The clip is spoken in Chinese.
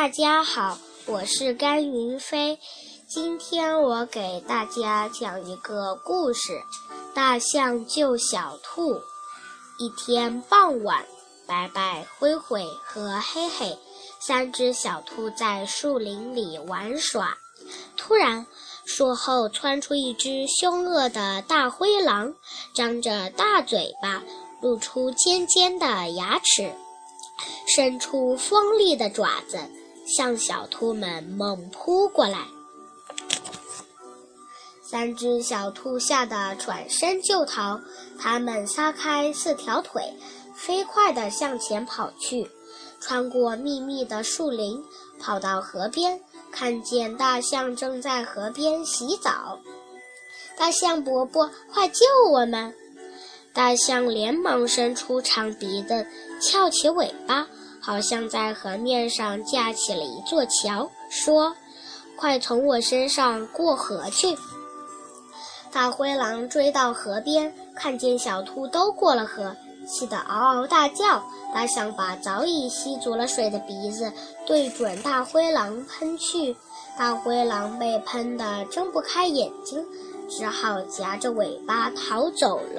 大家好，我是甘云飞。今天我给大家讲一个故事：大象救小兔。一天傍晚，白白、灰灰和黑黑三只小兔在树林里玩耍。突然，树后窜出一只凶恶的大灰狼，张着大嘴巴，露出尖尖的牙齿。伸出锋利的爪子，向小兔们猛扑过来。三只小兔吓得转身就逃，它们撒开四条腿，飞快地向前跑去，穿过密密的树林，跑到河边，看见大象正在河边洗澡。大象伯伯，快救我们！大象连忙伸出长鼻子，翘起尾巴。好像在河面上架起了一座桥，说：“快从我身上过河去！”大灰狼追到河边，看见小兔都过了河，气得嗷嗷大叫。大象把早已吸足了水的鼻子对准大灰狼喷去，大灰狼被喷得睁不开眼睛，只好夹着尾巴逃走了。